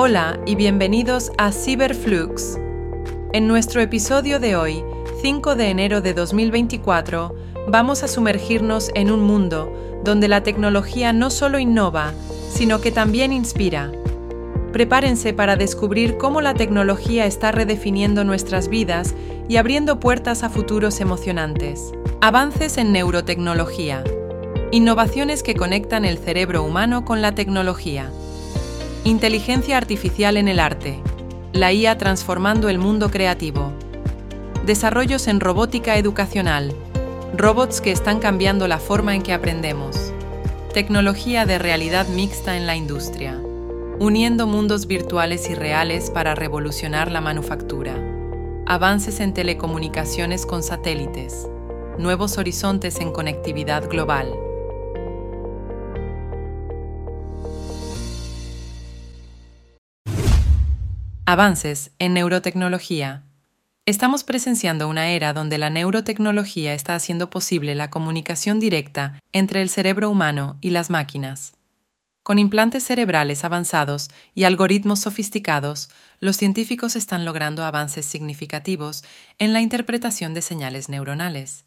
Hola y bienvenidos a Cyberflux. En nuestro episodio de hoy, 5 de enero de 2024, vamos a sumergirnos en un mundo donde la tecnología no solo innova, sino que también inspira. Prepárense para descubrir cómo la tecnología está redefiniendo nuestras vidas y abriendo puertas a futuros emocionantes. Avances en neurotecnología. Innovaciones que conectan el cerebro humano con la tecnología. Inteligencia artificial en el arte. La IA transformando el mundo creativo. Desarrollos en robótica educacional. Robots que están cambiando la forma en que aprendemos. Tecnología de realidad mixta en la industria. Uniendo mundos virtuales y reales para revolucionar la manufactura. Avances en telecomunicaciones con satélites. Nuevos horizontes en conectividad global. Avances en neurotecnología. Estamos presenciando una era donde la neurotecnología está haciendo posible la comunicación directa entre el cerebro humano y las máquinas. Con implantes cerebrales avanzados y algoritmos sofisticados, los científicos están logrando avances significativos en la interpretación de señales neuronales,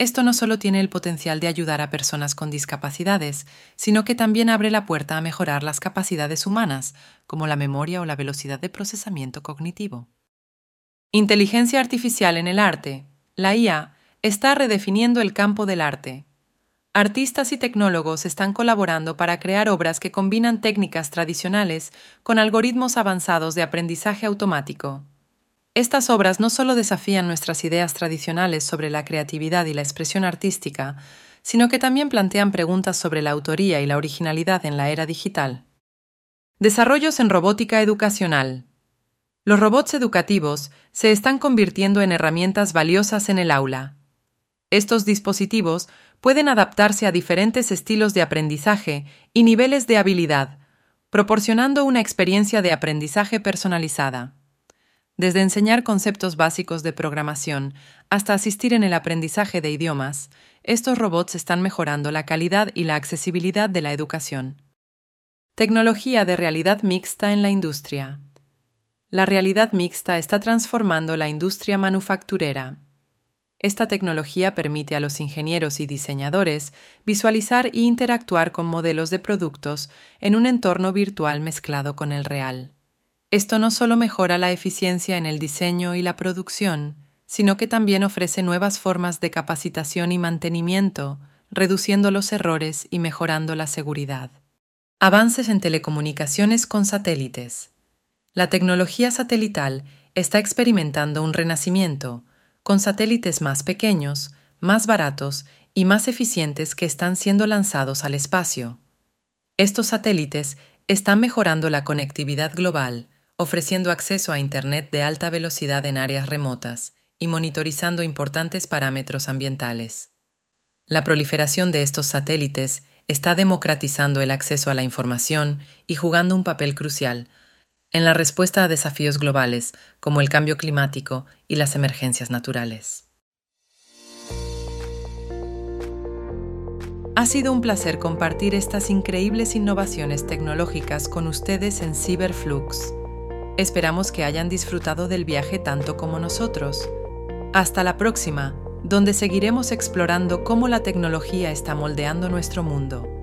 esto no solo tiene el potencial de ayudar a personas con discapacidades, sino que también abre la puerta a mejorar las capacidades humanas, como la memoria o la velocidad de procesamiento cognitivo. Inteligencia artificial en el arte. La IA está redefiniendo el campo del arte. Artistas y tecnólogos están colaborando para crear obras que combinan técnicas tradicionales con algoritmos avanzados de aprendizaje automático. Estas obras no solo desafían nuestras ideas tradicionales sobre la creatividad y la expresión artística, sino que también plantean preguntas sobre la autoría y la originalidad en la era digital. Desarrollos en robótica educacional. Los robots educativos se están convirtiendo en herramientas valiosas en el aula. Estos dispositivos pueden adaptarse a diferentes estilos de aprendizaje y niveles de habilidad, proporcionando una experiencia de aprendizaje personalizada. Desde enseñar conceptos básicos de programación hasta asistir en el aprendizaje de idiomas, estos robots están mejorando la calidad y la accesibilidad de la educación. Tecnología de realidad mixta en la industria. La realidad mixta está transformando la industria manufacturera. Esta tecnología permite a los ingenieros y diseñadores visualizar e interactuar con modelos de productos en un entorno virtual mezclado con el real. Esto no solo mejora la eficiencia en el diseño y la producción, sino que también ofrece nuevas formas de capacitación y mantenimiento, reduciendo los errores y mejorando la seguridad. Avances en telecomunicaciones con satélites. La tecnología satelital está experimentando un renacimiento, con satélites más pequeños, más baratos y más eficientes que están siendo lanzados al espacio. Estos satélites están mejorando la conectividad global, ofreciendo acceso a Internet de alta velocidad en áreas remotas y monitorizando importantes parámetros ambientales. La proliferación de estos satélites está democratizando el acceso a la información y jugando un papel crucial en la respuesta a desafíos globales como el cambio climático y las emergencias naturales. Ha sido un placer compartir estas increíbles innovaciones tecnológicas con ustedes en Cyberflux. Esperamos que hayan disfrutado del viaje tanto como nosotros. Hasta la próxima, donde seguiremos explorando cómo la tecnología está moldeando nuestro mundo.